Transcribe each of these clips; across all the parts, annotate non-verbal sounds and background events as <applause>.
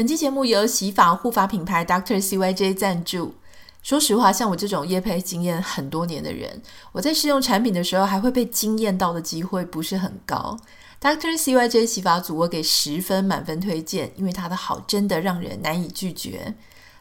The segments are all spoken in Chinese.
本期节目由洗发护发品牌 Doctor CYJ 赞助。说实话，像我这种业配经验很多年的人，我在试用产品的时候还会被惊艳到的机会不是很高。Doctor CYJ 洗发组我给十分满分推荐，因为它的好真的让人难以拒绝。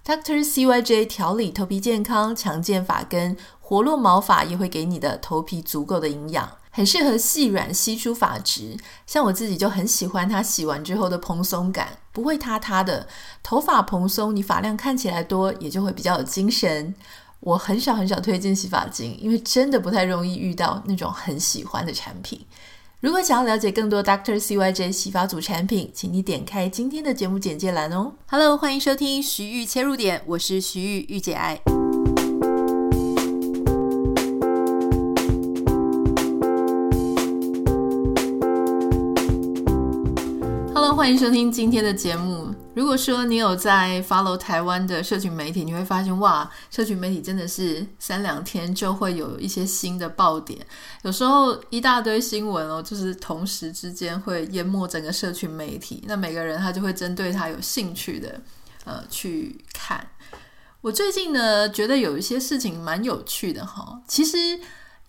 Doctor CYJ 调理头皮健康、强健发根、活络毛发，也会给你的头皮足够的营养。很适合细软稀疏发质，像我自己就很喜欢它洗完之后的蓬松感，不会塌塌的。头发蓬松，你发量看起来多，也就会比较有精神。我很少很少推荐洗发精，因为真的不太容易遇到那种很喜欢的产品。如果想要了解更多 Dr. CYJ 洗发组产品，请你点开今天的节目简介栏哦。Hello，欢迎收听徐玉切入点，我是徐玉玉姐爱。欢迎收听今天的节目。如果说你有在 follow 台湾的社群媒体，你会发现哇，社群媒体真的是三两天就会有一些新的爆点，有时候一大堆新闻哦，就是同时之间会淹没整个社群媒体。那每个人他就会针对他有兴趣的呃去看。我最近呢觉得有一些事情蛮有趣的哈，其实。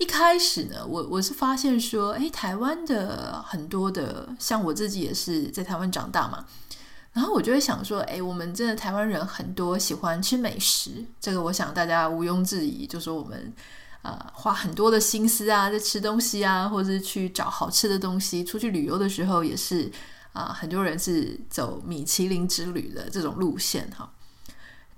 一开始呢，我我是发现说，诶，台湾的很多的，像我自己也是在台湾长大嘛，然后我就会想说，诶，我们真的台湾人很多喜欢吃美食，这个我想大家毋庸置疑，就是我们啊、花很多的心思啊在吃东西啊，或者是去找好吃的东西，出去旅游的时候也是啊、很多人是走米其林之旅的这种路线哈。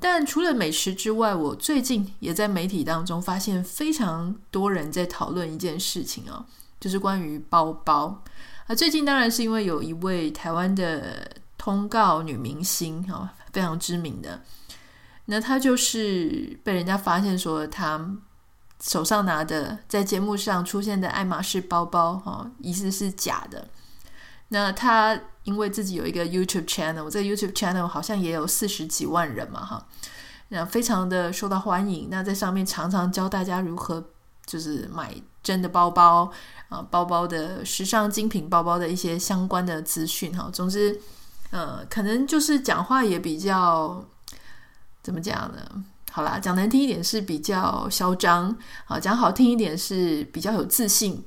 但除了美食之外，我最近也在媒体当中发现非常多人在讨论一件事情哦，就是关于包包啊。最近当然是因为有一位台湾的通告女明星哈，非常知名的，那她就是被人家发现说她手上拿的在节目上出现的爱马仕包包哈，疑似是假的。那他。因为自己有一个 YouTube channel，我这个 YouTube channel 好像也有四十几万人嘛，哈，那非常的受到欢迎。那在上面常常教大家如何就是买真的包包啊，包包的时尚精品包包的一些相关的资讯，哈。总之，呃，可能就是讲话也比较怎么讲呢？好啦，讲难听一点是比较嚣张，好，讲好听一点是比较有自信。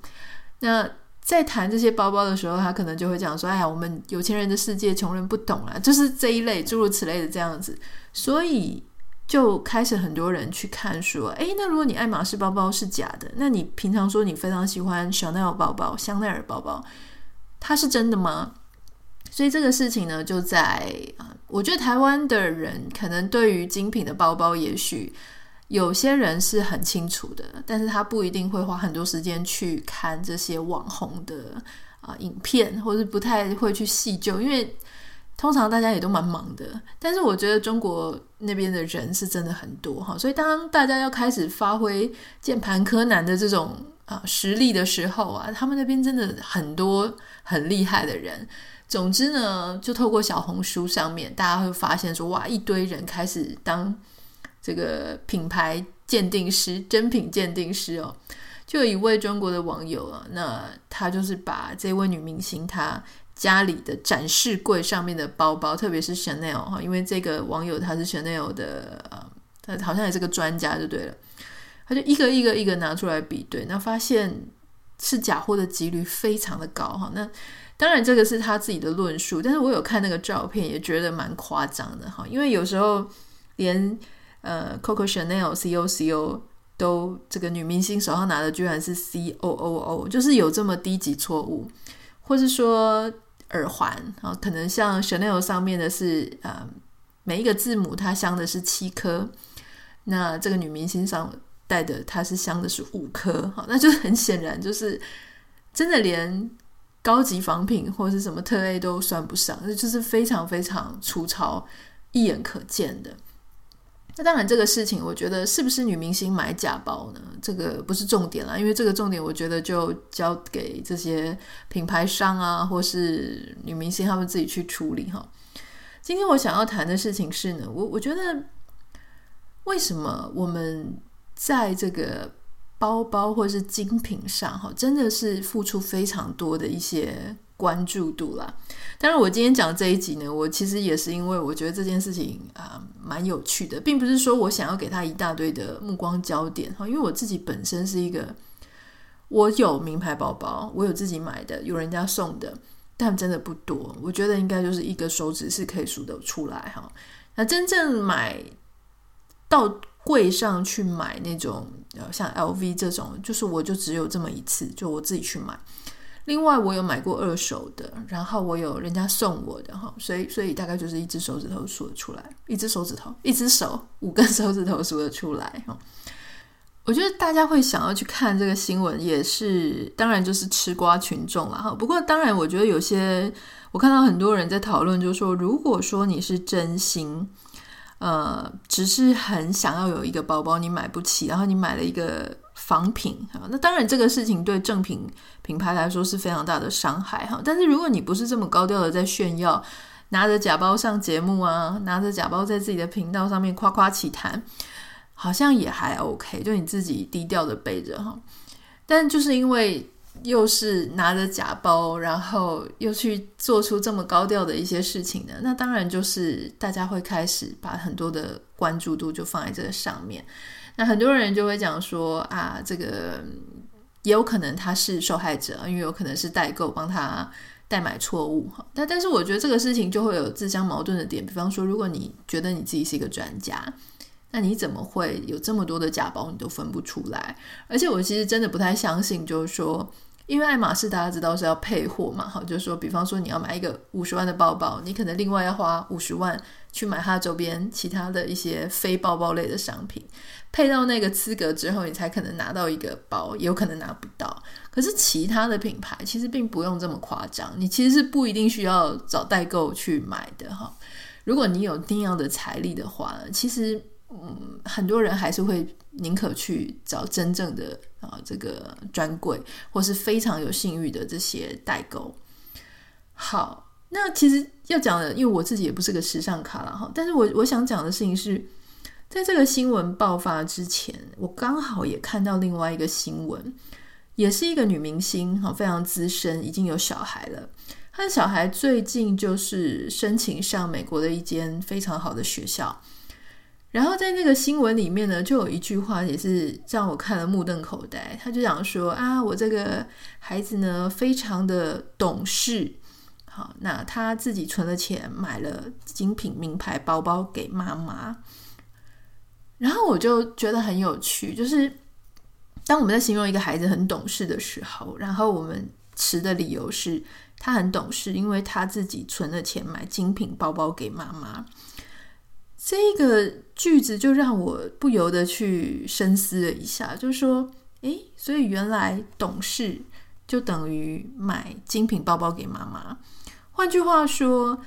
那在谈这些包包的时候，他可能就会讲说：“哎呀，我们有钱人的世界，穷人不懂啊。”就是这一类诸如此类的这样子，所以就开始很多人去看说：“哎，那如果你爱马仕包包是假的，那你平常说你非常喜欢 Chanel 包包、香奈儿包包，它是真的吗？”所以这个事情呢，就在啊，我觉得台湾的人可能对于精品的包包，也许。有些人是很清楚的，但是他不一定会花很多时间去看这些网红的啊、影片，或是不太会去细究，因为通常大家也都蛮忙的。但是我觉得中国那边的人是真的很多哈，所以当大家要开始发挥键盘柯南的这种啊、实力的时候啊，他们那边真的很多很厉害的人。总之呢，就透过小红书上面，大家会发现说，哇，一堆人开始当。这个品牌鉴定师、真品鉴定师哦，就有一位中国的网友啊，那他就是把这位女明星她家里的展示柜上面的包包，特别是 Chanel 哈，因为这个网友他是 Chanel 的，他好像也是个专家就对了，他就一个一个一个拿出来比对，那发现是假货的几率非常的高哈。那当然这个是他自己的论述，但是我有看那个照片，也觉得蛮夸张的哈，因为有时候连。呃，Coco Chanel C O C O 都这个女明星手上拿的居然是 C O O O，就是有这么低级错误，或是说耳环啊，可能像 Chanel 上面的是呃每一个字母它镶的是七颗，那这个女明星上戴的它是镶的是五颗，好，那就很显然就是真的连高级仿品或是什么特 A 都算不上，那就是非常非常粗糙，一眼可见的。那当然，这个事情我觉得是不是女明星买假包呢？这个不是重点啦，因为这个重点我觉得就交给这些品牌商啊，或是女明星他们自己去处理哈。今天我想要谈的事情是呢，我我觉得为什么我们在这个包包或是精品上哈，真的是付出非常多的一些关注度啦。当然，我今天讲这一集呢，我其实也是因为我觉得这件事情啊蛮有趣的，并不是说我想要给他一大堆的目光焦点哈，因为我自己本身是一个，我有名牌包包，我有自己买的，有人家送的，但真的不多，我觉得应该就是一个手指是可以数得出来哈。那真正买到柜上去买那种，像 LV 这种，就是我就只有这么一次，就我自己去买。另外，我有买过二手的，然后我有人家送我的哈，所以所以大概就是一只手指头数得出来，一只手指头，一只手，五根手指头数得出来哈。我觉得大家会想要去看这个新闻，也是当然就是吃瓜群众了哈。不过当然，我觉得有些我看到很多人在讨论，就是说，如果说你是真心，呃，只是很想要有一个包包，你买不起，然后你买了一个。仿品哈，那当然这个事情对正品品牌来说是非常大的伤害哈。但是如果你不是这么高调的在炫耀，拿着假包上节目啊，拿着假包在自己的频道上面夸夸其谈，好像也还 OK，就你自己低调的背着哈。但就是因为又是拿着假包，然后又去做出这么高调的一些事情呢，那当然就是大家会开始把很多的关注度就放在这个上面。那很多人就会讲说啊，这个也有可能他是受害者，因为有可能是代购帮他代买错误哈。但但是我觉得这个事情就会有自相矛盾的点，比方说，如果你觉得你自己是一个专家，那你怎么会有这么多的假包你都分不出来？而且我其实真的不太相信，就是说。因为爱马仕大家知道是要配货嘛，哈，就是说，比方说你要买一个五十万的包包，你可能另外要花五十万去买它周边其他的一些非包包类的商品，配到那个资格之后，你才可能拿到一个包，也有可能拿不到。可是其他的品牌其实并不用这么夸张，你其实是不一定需要找代购去买的，哈。如果你有定样的财力的话，其实。嗯，很多人还是会宁可去找真正的啊，这个专柜，或是非常有信誉的这些代购。好，那其实要讲的，因为我自己也不是个时尚咖了哈，但是我我想讲的事情是，在这个新闻爆发之前，我刚好也看到另外一个新闻，也是一个女明星哈，非常资深，已经有小孩了。她的小孩最近就是申请上美国的一间非常好的学校。然后在那个新闻里面呢，就有一句话也是让我看了目瞪口呆。他就讲说啊，我这个孩子呢，非常的懂事，好，那他自己存了钱买了精品名牌包包给妈妈。然后我就觉得很有趣，就是当我们在形容一个孩子很懂事的时候，然后我们持的理由是他很懂事，因为他自己存了钱买精品包包给妈妈。这个句子就让我不由得去深思了一下，就是说，诶，所以原来懂事就等于买精品包包给妈妈。换句话说，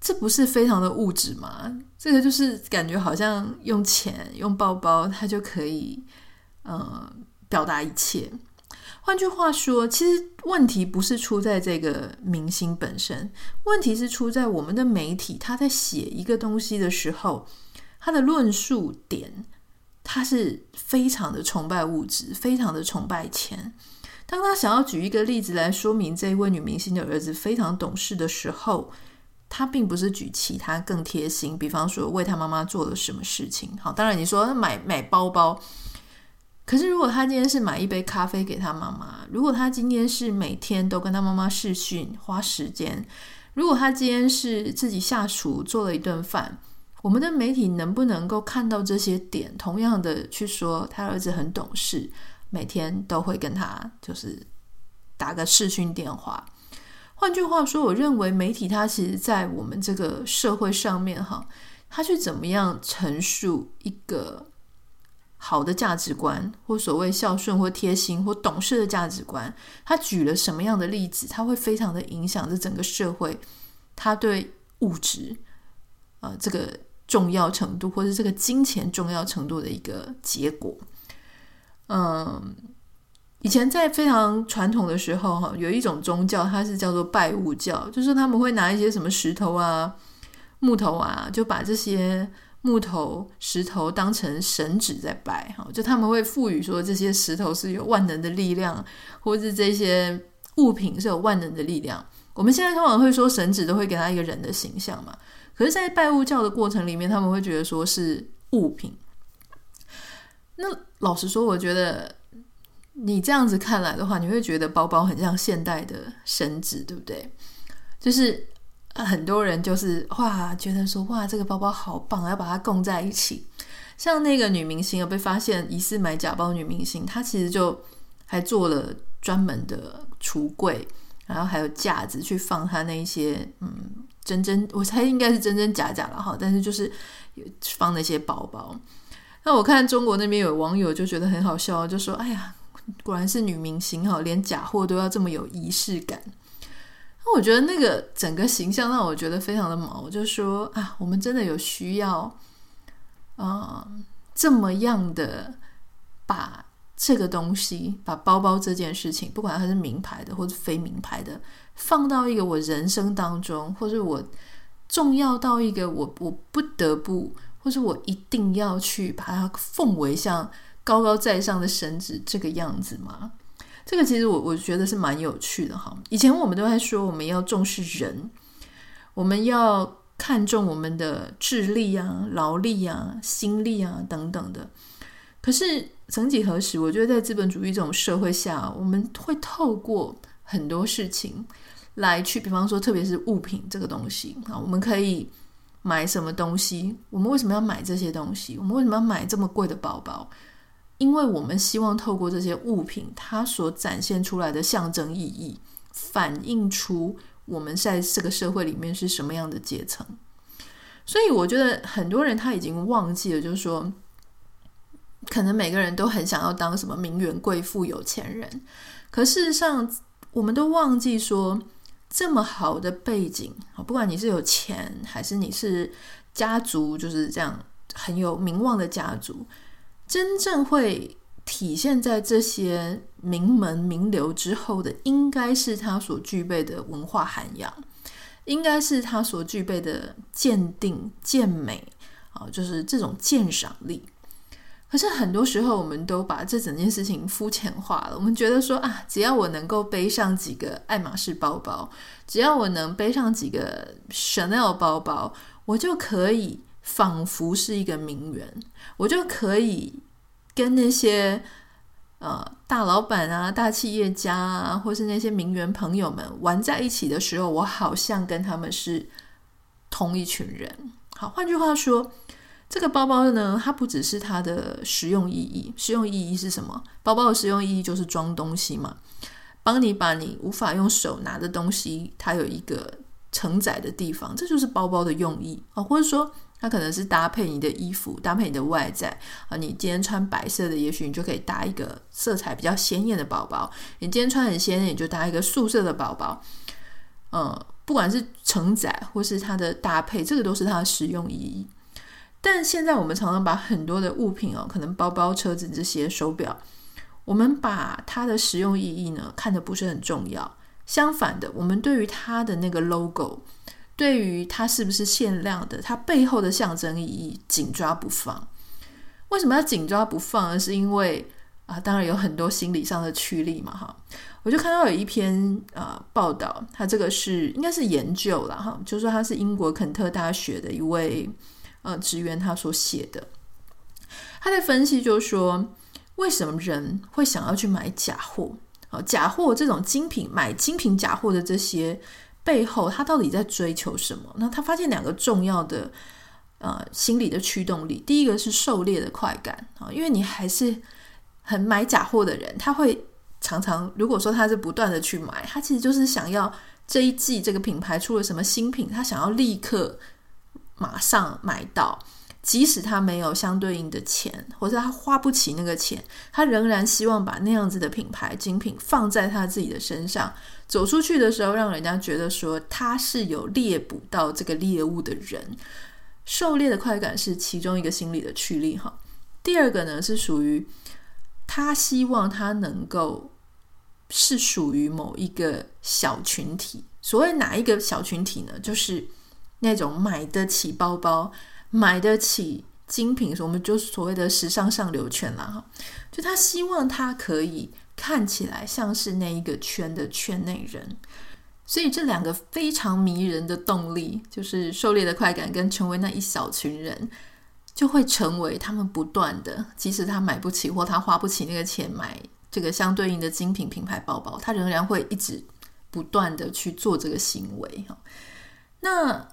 这不是非常的物质吗？这个就是感觉好像用钱、用包包，它就可以，呃，表达一切。换句话说，其实问题不是出在这个明星本身，问题是出在我们的媒体。他在写一个东西的时候，他的论述点，他是非常的崇拜物质，非常的崇拜钱。当他想要举一个例子来说明这位女明星的儿子非常懂事的时候，他并不是举其他更贴心，比方说为他妈妈做了什么事情。好，当然你说买买包包。可是，如果他今天是买一杯咖啡给他妈妈，如果他今天是每天都跟他妈妈视讯花时间，如果他今天是自己下厨做了一顿饭，我们的媒体能不能够看到这些点，同样的去说他儿子很懂事，每天都会跟他就是打个视讯电话。换句话说，我认为媒体它其实在我们这个社会上面哈，它去怎么样陈述一个。好的价值观，或所谓孝顺或贴心或懂事的价值观，他举了什么样的例子，他会非常的影响这整个社会，他对物质、呃、这个重要程度，或者这个金钱重要程度的一个结果。嗯，以前在非常传统的时候，哈，有一种宗教，它是叫做拜物教，就是他们会拿一些什么石头啊、木头啊，就把这些。木头、石头当成神只在拜，哈，就他们会赋予说这些石头是有万能的力量，或是这些物品是有万能的力量。我们现在通常会说神祇都会给他一个人的形象嘛，可是，在拜物教的过程里面，他们会觉得说是物品。那老实说，我觉得你这样子看来的话，你会觉得包包很像现代的神祇，对不对？就是很多人就是哇，觉得说哇，这个包包好棒，要把它供在一起。像那个女明星有被发现疑似买假包女明星，她其实就还做了专门的橱柜。然后还有架子去放他那一些嗯真真，我猜应该是真真假假了哈，但是就是放那些包包。那我看中国那边有网友就觉得很好笑，就说：“哎呀，果然是女明星哈，连假货都要这么有仪式感。”那我觉得那个整个形象让我觉得非常的毛，就说啊，我们真的有需要啊、这么样的把。这个东西，把包包这件事情，不管它是名牌的或者非名牌的，放到一个我人生当中，或者我重要到一个我我不得不，或者我一定要去把它奉为像高高在上的神祇这个样子吗？这个其实我我觉得是蛮有趣的哈。以前我们都在说我们要重视人，我们要看重我们的智力啊、劳力啊、心力啊等等的，可是。曾几何时，我觉得在资本主义这种社会下，我们会透过很多事情来去，比方说，特别是物品这个东西啊，我们可以买什么东西？我们为什么要买这些东西？我们为什么要买这么贵的包包？因为我们希望透过这些物品，它所展现出来的象征意义，反映出我们在这个社会里面是什么样的阶层。所以，我觉得很多人他已经忘记了，就是说。可能每个人都很想要当什么名媛贵妇、有钱人，可事实上，我们都忘记说，这么好的背景，不管你是有钱，还是你是家族，就是这样很有名望的家族，真正会体现在这些名门名流之后的，应该是他所具备的文化涵养，应该是他所具备的鉴定、鉴美啊，就是这种鉴赏力。可是很多时候，我们都把这整件事情肤浅化了。我们觉得说啊，只要我能够背上几个爱马仕包包，只要我能背上几个 Chanel 包包，我就可以仿佛是一个名媛，我就可以跟那些呃大老板啊、大企业家啊，或是那些名媛朋友们玩在一起的时候，我好像跟他们是同一群人。好，换句话说。这个包包呢，它不只是它的实用意义，实用意义是什么？包包的实用意义就是装东西嘛，帮你把你无法用手拿的东西，它有一个承载的地方，这就是包包的用意啊。或者说，它可能是搭配你的衣服，搭配你的外在啊。你今天穿白色的，也许你就可以搭一个色彩比较鲜艳的包包；你今天穿很鲜艳，你就搭一个素色的包包。嗯，不管是承载或是它的搭配，这个都是它的实用意义。但现在我们常常把很多的物品哦，可能包包、车子这些手表，我们把它的实用意义呢看得不是很重要。相反的，我们对于它的那个 logo，对于它是不是限量的，它背后的象征意义紧抓不放。为什么要紧抓不放呢？是因为啊，当然有很多心理上的驱力嘛，哈。我就看到有一篇啊报道，它这个是应该是研究了哈，就是说它是英国肯特大学的一位。呃，职员他所写的，他在分析，就是说，为什么人会想要去买假货？啊，假货这种精品，买精品假货的这些背后，他到底在追求什么？那他发现两个重要的呃心理的驱动力，第一个是狩猎的快感啊，因为你还是很买假货的人，他会常常如果说他是不断的去买，他其实就是想要这一季这个品牌出了什么新品，他想要立刻。马上买到，即使他没有相对应的钱，或者他花不起那个钱，他仍然希望把那样子的品牌精品放在他自己的身上。走出去的时候，让人家觉得说他是有猎捕到这个猎物的人。狩猎的快感是其中一个心理的驱力哈。第二个呢，是属于他希望他能够是属于某一个小群体。所谓哪一个小群体呢？就是。那种买得起包包、买得起精品，我们就所谓的时尚上流圈啦哈。就他希望他可以看起来像是那一个圈的圈内人。所以这两个非常迷人的动力，就是狩猎的快感跟成为那一小群人，就会成为他们不断的，即使他买不起或他花不起那个钱买这个相对应的精品品牌包包，他仍然会一直不断的去做这个行为哈。那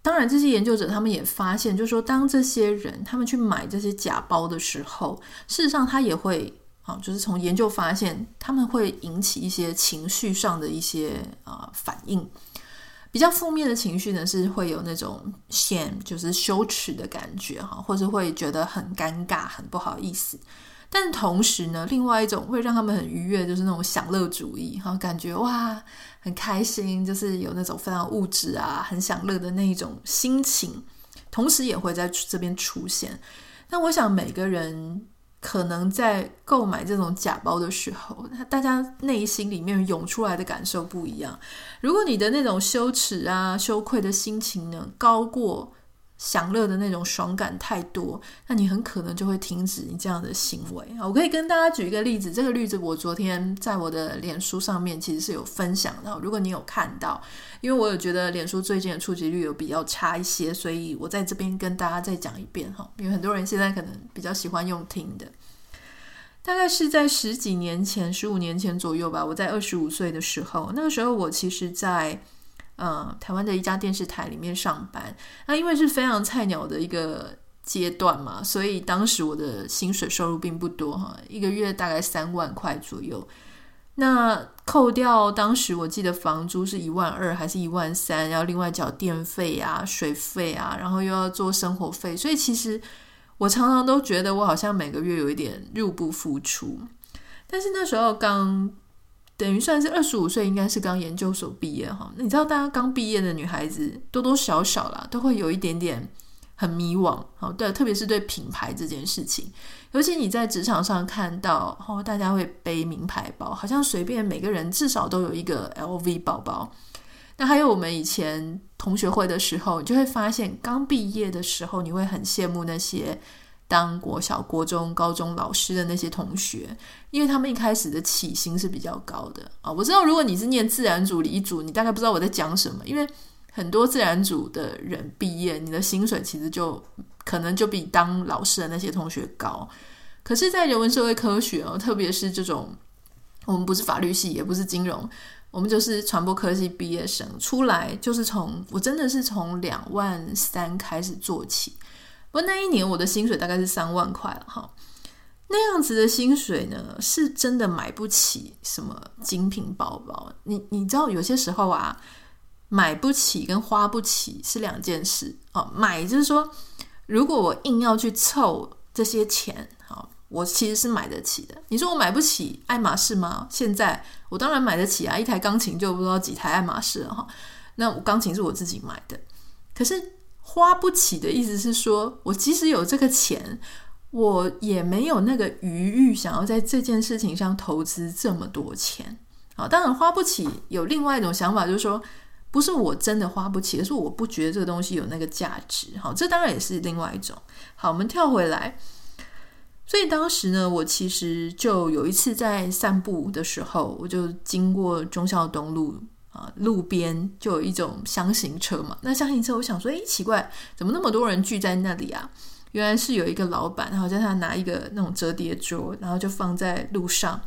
当然，这些研究者他们也发现，就是说，当这些人他们去买这些假包的时候，事实上他也会啊，就是从研究发现，他们会引起一些情绪上的一些啊反应。比较负面的情绪呢，是会有那种 shame，就是羞耻的感觉哈，或者会觉得很尴尬、很不好意思。但同时呢，另外一种会让他们很愉悦，就是那种享乐主义哈，感觉哇。很开心，就是有那种非常物质啊、很享乐的那一种心情，同时也会在这边出现。那我想每个人可能在购买这种假包的时候，大家内心里面涌出来的感受不一样。如果你的那种羞耻啊、羞愧的心情呢，高过享乐的那种爽感太多，那你很可能就会停止你这样的行为啊。我可以跟大家举一个例子，这个例子我昨天在我的脸书上面其实是有分享的。如果你有看到，因为我有觉得脸书最近的触及率有比较差一些，所以我在这边跟大家再讲一遍哈。因为很多人现在可能比较喜欢用听的，大概是在十几年前、十五年前左右吧。我在二十五岁的时候，那个时候我其实在。嗯，台湾的一家电视台里面上班，那因为是非常菜鸟的一个阶段嘛，所以当时我的薪水收入并不多哈，一个月大概三万块左右。那扣掉当时我记得房租是一万二还是一万三，要另外缴电费啊、水费啊，然后又要做生活费，所以其实我常常都觉得我好像每个月有一点入不敷出。但是那时候刚。等于算是二十五岁，应该是刚研究所毕业哈。你知道，大家刚毕业的女孩子多多少少啦，都会有一点点很迷惘。好，对，特别是对品牌这件事情，尤其你在职场上看到，哦，大家会背名牌包，好像随便每个人至少都有一个 LV 包包。那还有我们以前同学会的时候，你就会发现，刚毕业的时候，你会很羡慕那些。当国小、国中、高中老师的那些同学，因为他们一开始的起薪是比较高的啊。我知道，如果你是念自然组、理组，你大概不知道我在讲什么，因为很多自然组的人毕业，你的薪水其实就可能就比当老师的那些同学高。可是，在人文社会科学哦，特别是这种，我们不是法律系，也不是金融，我们就是传播科系毕业生出来，就是从我真的是从两万三开始做起。不过那一年我的薪水大概是三万块了哈，那样子的薪水呢，是真的买不起什么精品包包。你你知道有些时候啊，买不起跟花不起是两件事哦。买就是说，如果我硬要去凑这些钱，好，我其实是买得起的。你说我买不起爱马仕吗？现在我当然买得起啊，一台钢琴就不知道几台爱马仕了哈。那我钢琴是我自己买的，可是。花不起的意思是说，我即使有这个钱，我也没有那个余裕想要在这件事情上投资这么多钱。好，当然花不起有另外一种想法，就是说，不是我真的花不起，而是我不觉得这个东西有那个价值。好，这当然也是另外一种。好，我们跳回来。所以当时呢，我其实就有一次在散步的时候，我就经过忠孝东路。啊，路边就有一种箱型车嘛。那箱型车，我想说，诶，奇怪，怎么那么多人聚在那里啊？原来是有一个老板，然后叫他拿一个那种折叠桌，然后就放在路上，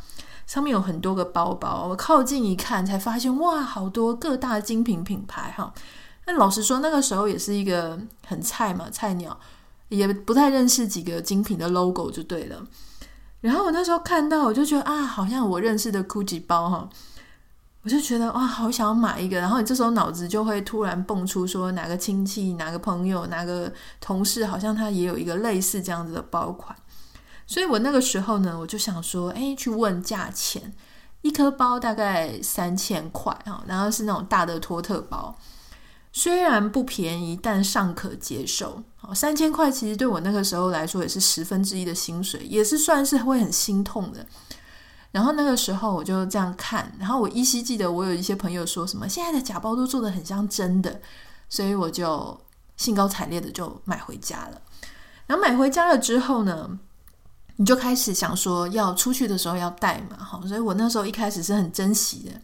上面有很多个包包。我靠近一看，才发现哇，好多各大精品品牌哈。那老实说，那个时候也是一个很菜嘛，菜鸟，也不太认识几个精品的 logo 就对了。然后我那时候看到，我就觉得啊，好像我认识的 GUCCI 包哈。我就觉得哇，好想要买一个。然后你这时候脑子就会突然蹦出说，哪个亲戚、哪个朋友、哪个同事，好像他也有一个类似这样子的包款。所以我那个时候呢，我就想说，哎，去问价钱，一颗包大概三千块啊，然后是那种大的托特包，虽然不便宜，但尚可接受。三千块其实对我那个时候来说也是十分之一的薪水，也是算是会很心痛的。然后那个时候我就这样看，然后我依稀记得我有一些朋友说什么现在的假包都做得很像真的，所以我就兴高采烈的就买回家了。然后买回家了之后呢，你就开始想说要出去的时候要带嘛，哈，所以我那时候一开始是很珍惜的，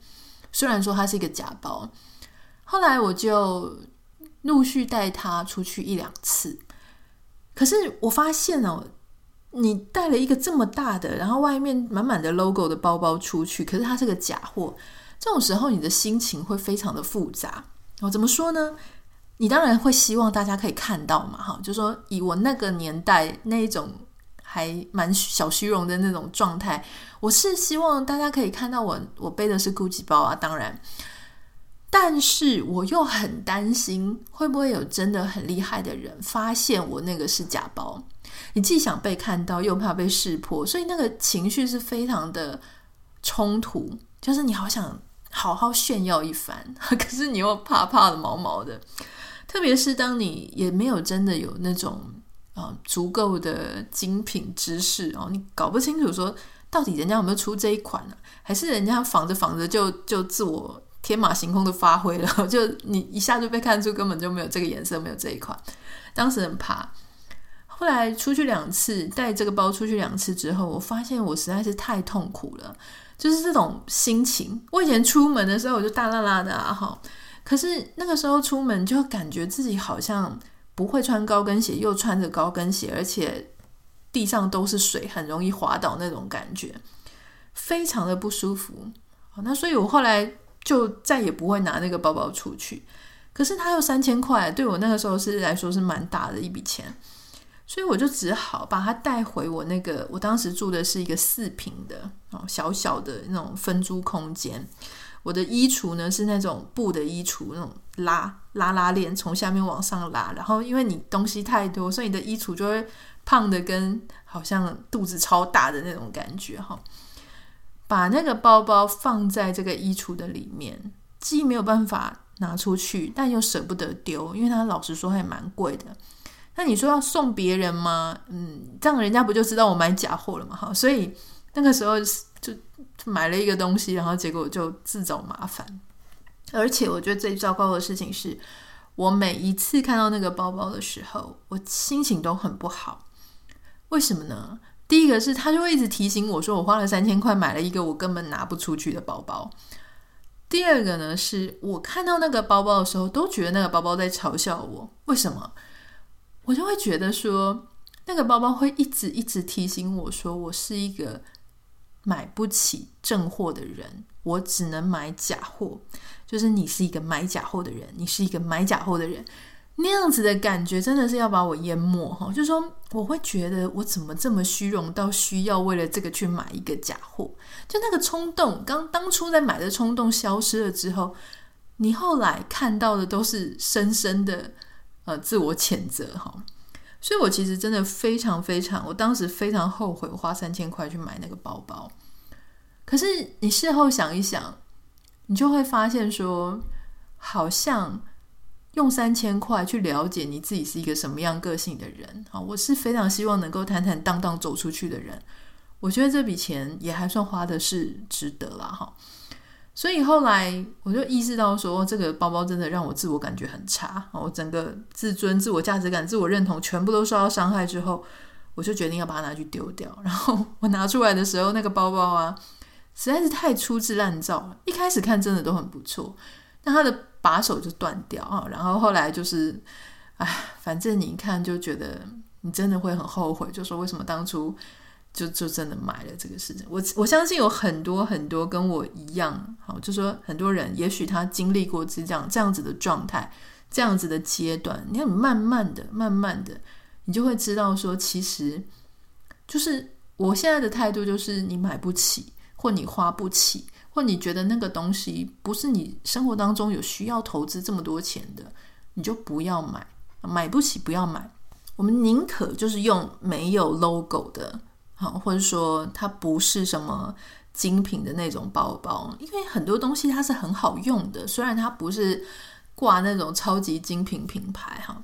虽然说它是一个假包，后来我就陆续带它出去一两次，可是我发现哦，你带了一个这么大的，然后外面满满的 logo 的包包出去，可是它是个假货，这种时候你的心情会非常的复杂。我怎么说呢？你当然会希望大家可以看到嘛，哈，就说以我那个年代那一种还蛮小虚荣的那种状态，我是希望大家可以看到我我背的是 GUCCI 包啊，当然，但是我又很担心会不会有真的很厉害的人发现我那个是假包，你既想被看到，又怕被识破，所以那个情绪是非常的冲突，就是你好想好好炫耀一番，<laughs> 可是你又怕怕的毛毛的。特别是当你也没有真的有那种呃足够的精品知识哦，你搞不清楚说到底人家有没有出这一款呢？还是人家仿着仿着就就自我天马行空的发挥了？<laughs> 就你一下就被看出根本就没有这个颜色，没有这一款。当时很怕。后来出去两次，带这个包出去两次之后，我发现我实在是太痛苦了，就是这种心情。我以前出门的时候我就大拉拉的啊，哈。可是那个时候出门就感觉自己好像不会穿高跟鞋，又穿着高跟鞋，而且地上都是水，很容易滑倒那种感觉，非常的不舒服。那所以我后来就再也不会拿那个包包出去。可是它又三千块，对我那个时候是来说是蛮大的一笔钱，所以我就只好把它带回我那个，我当时住的是一个四平的哦，小小的那种分租空间。我的衣橱呢是那种布的衣橱，那种拉拉拉链从下面往上拉，然后因为你东西太多，所以你的衣橱就会胖的跟好像肚子超大的那种感觉哈。把那个包包放在这个衣橱的里面，既没有办法拿出去，但又舍不得丢，因为它老实说还蛮贵的。那你说要送别人吗？嗯，这样人家不就知道我买假货了吗？哈，所以那个时候就。买了一个东西，然后结果就自找麻烦。而且我觉得最糟糕的事情是，我每一次看到那个包包的时候，我心情都很不好。为什么呢？第一个是他就会一直提醒我说，我花了三千块买了一个我根本拿不出去的包包。第二个呢，是我看到那个包包的时候，都觉得那个包包在嘲笑我。为什么？我就会觉得说，那个包包会一直一直提醒我说，我是一个。买不起正货的人，我只能买假货。就是你是一个买假货的人，你是一个买假货的人，那样子的感觉真的是要把我淹没哈。就是说，我会觉得我怎么这么虚荣到需要为了这个去买一个假货？就那个冲动，刚当初在买的冲动消失了之后，你后来看到的都是深深的呃自我谴责哈。所以我其实真的非常非常，我当时非常后悔我花三千块去买那个包包。可是你事后想一想，你就会发现说，好像用三千块去了解你自己是一个什么样个性的人啊！我是非常希望能够坦坦荡荡走出去的人。我觉得这笔钱也还算花的是值得了哈。所以后来我就意识到说，这个包包真的让我自我感觉很差，我整个自尊、自我价值感、自我认同全部都受到伤害之后，我就决定要把它拿去丢掉。然后我拿出来的时候，那个包包啊，实在是太粗制滥造了。一开始看真的都很不错，但它的把手就断掉啊。然后后来就是，哎，反正你一看就觉得你真的会很后悔，就说为什么当初。就就真的买了这个事情，我我相信有很多很多跟我一样，好，就说很多人，也许他经历过这样这样子的状态，这样子的阶段，你看，慢慢的、慢慢的，你就会知道说，其实就是我现在的态度，就是你买不起，或你花不起，或你觉得那个东西不是你生活当中有需要投资这么多钱的，你就不要买，买不起不要买，我们宁可就是用没有 logo 的。好，或者说它不是什么精品的那种包包，因为很多东西它是很好用的，虽然它不是挂那种超级精品品牌哈。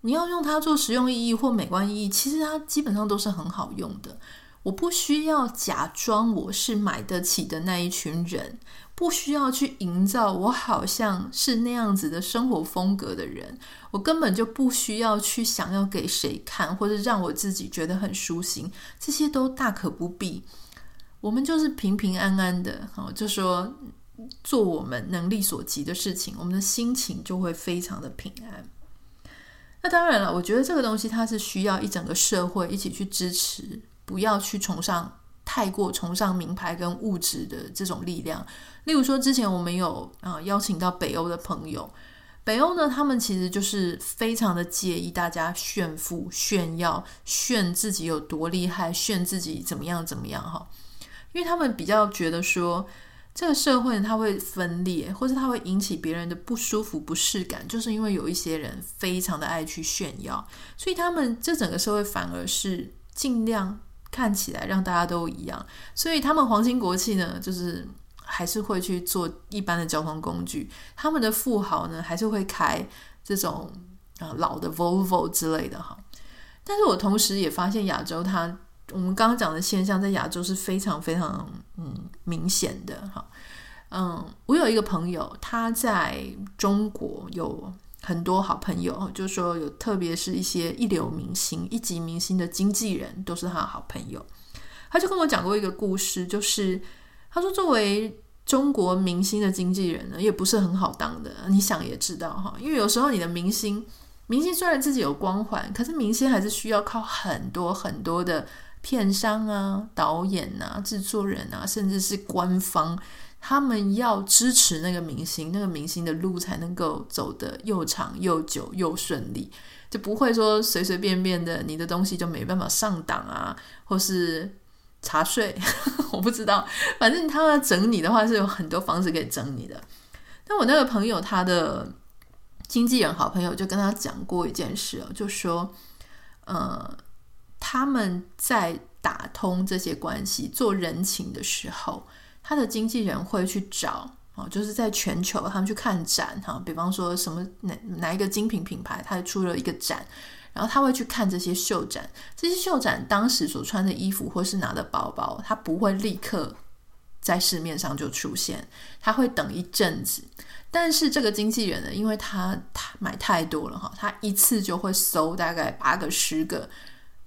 你要用它做实用意义或美观意义，其实它基本上都是很好用的。我不需要假装我是买得起的那一群人，不需要去营造我好像是那样子的生活风格的人，我根本就不需要去想要给谁看，或者让我自己觉得很舒心，这些都大可不必。我们就是平平安安的，好，就说做我们能力所及的事情，我们的心情就会非常的平安。那当然了，我觉得这个东西它是需要一整个社会一起去支持，不要去崇尚太过崇尚名牌跟物质的这种力量。例如说，之前我们有啊邀请到北欧的朋友，北欧呢，他们其实就是非常的介意大家炫富、炫耀、炫自己有多厉害、炫自己怎么样怎么样哈，因为他们比较觉得说。这个社会它会分裂，或者它会引起别人的不舒服、不适感，就是因为有一些人非常的爱去炫耀，所以他们这整个社会反而是尽量看起来让大家都一样。所以他们皇亲国戚呢，就是还是会去做一般的交通工具。他们的富豪呢，还是会开这种啊老的 Volvo 之类的哈。但是我同时也发现亚洲它。我们刚刚讲的现象在亚洲是非常非常嗯明显的哈，嗯，我有一个朋友，他在中国有很多好朋友，就是说有特别是一些一流明星、一级明星的经纪人都是他的好朋友。他就跟我讲过一个故事，就是他说作为中国明星的经纪人呢，也不是很好当的，你想也知道哈，因为有时候你的明星，明星虽然自己有光环，可是明星还是需要靠很多很多的。片商啊、导演啊、制作人啊，甚至是官方，他们要支持那个明星，那个明星的路才能够走得又长又久又顺利，就不会说随随便便的你的东西就没办法上档啊，或是查税，<laughs> 我不知道，反正他要整你的话是有很多方式可以整你的。但我那个朋友，他的经纪人好朋友就跟他讲过一件事哦，就说，呃。他们在打通这些关系、做人情的时候，他的经纪人会去找啊，就是在全球他们去看展哈，比方说什么哪哪一个精品品牌，他出了一个展，然后他会去看这些秀展，这些秀展当时所穿的衣服或是拿的包包，他不会立刻在市面上就出现，他会等一阵子。但是这个经纪人呢，因为他他买太多了哈，他一次就会搜大概八个、十个。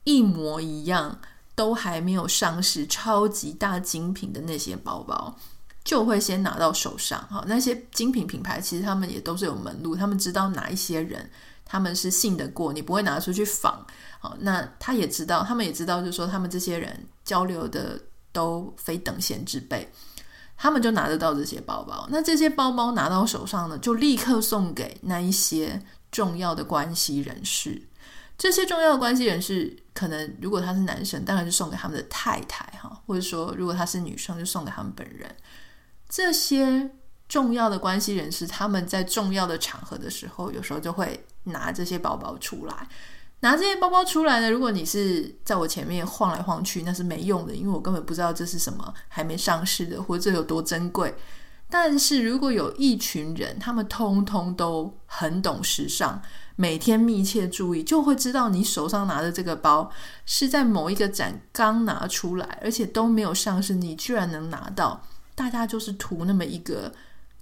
一模一样，都还没有上市，超级大精品的那些包包，就会先拿到手上。哈，那些精品品牌其实他们也都是有门路，他们知道哪一些人他们是信得过，你不会拿出去仿。好，那他也知道，他们也知道，就是说他们这些人交流的都非等闲之辈，他们就拿得到这些包包。那这些包包拿到手上呢，就立刻送给那一些重要的关系人士。这些重要的关系人士，可能如果他是男生，当然是送给他们的太太哈，或者说如果他是女生，就送给他们本人。这些重要的关系人士，他们在重要的场合的时候，有时候就会拿这些包包出来。拿这些包包出来呢，如果你是在我前面晃来晃去，那是没用的，因为我根本不知道这是什么，还没上市的，或者这有多珍贵。但是如果有一群人，他们通通都很懂时尚。每天密切注意，就会知道你手上拿的这个包是在某一个展刚拿出来，而且都没有上市，你居然能拿到。大家就是图那么一个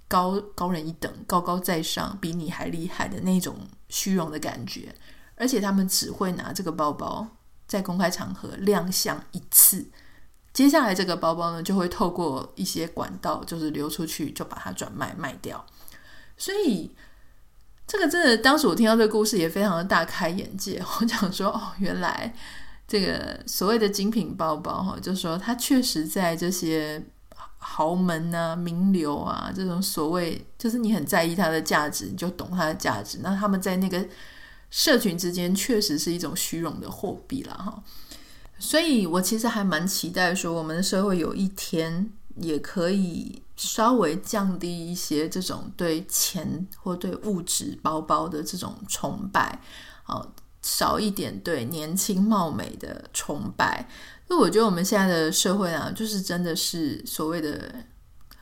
高高人一等、高高在上、比你还厉害的那种虚荣的感觉。而且他们只会拿这个包包在公开场合亮相一次，接下来这个包包呢就会透过一些管道就是流出去，就把它转卖卖掉。所以。这个真的，当时我听到这个故事也非常的大开眼界。<laughs> 我想说，哦，原来这个所谓的精品包包，哈，就是说它确实在这些豪门啊、名流啊这种所谓，就是你很在意它的价值，你就懂它的价值。那他们在那个社群之间，确实是一种虚荣的货币了，哈。所以我其实还蛮期待说，我们的社会有一天也可以。稍微降低一些这种对钱或对物质包包的这种崇拜，哦，少一点对年轻貌美的崇拜。那我觉得我们现在的社会啊，就是真的是所谓的，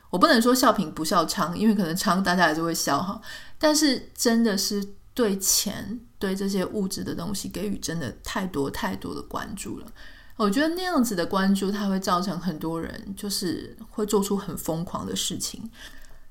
我不能说笑贫不笑娼，因为可能娼大家还是会笑哈，但是真的是对钱、对这些物质的东西给予真的太多太多的关注了。我觉得那样子的关注，它会造成很多人就是会做出很疯狂的事情。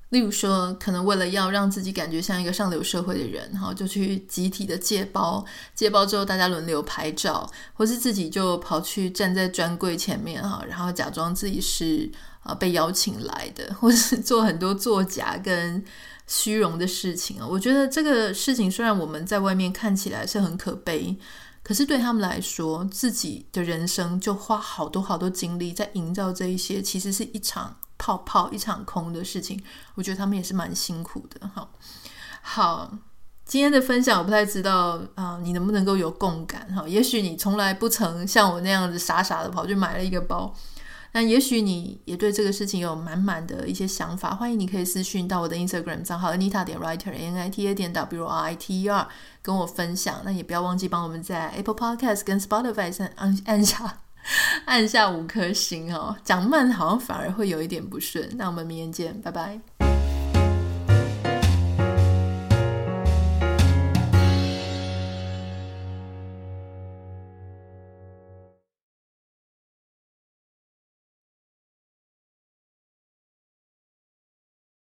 例如说，可能为了要让自己感觉像一个上流社会的人，哈，就去集体的借包，借包之后大家轮流拍照，或是自己就跑去站在专柜前面，哈，然后假装自己是啊被邀请来的，或是 <laughs> 做很多作假跟虚荣的事情啊。我觉得这个事情虽然我们在外面看起来是很可悲，可是对他们来说，自己的人生就花好多好多精力在营造这一些，其实是一场。泡泡一场空的事情，我觉得他们也是蛮辛苦的。好，好，今天的分享我不太知道啊、你能不能够有共感？哈，也许你从来不曾像我那样子傻傻的跑去买了一个包，那也许你也对这个事情有满满的一些想法。欢迎你可以私讯到我的 Instagram 账号 Anita 点 Writer N I T A 点 W R I T E R 跟我分享。那也不要忘记帮我们在 Apple Podcast 跟 Spotify 上按按下。<laughs> 按下五颗星哦，讲慢好像反而会有一点不顺。那我们明天见，拜拜。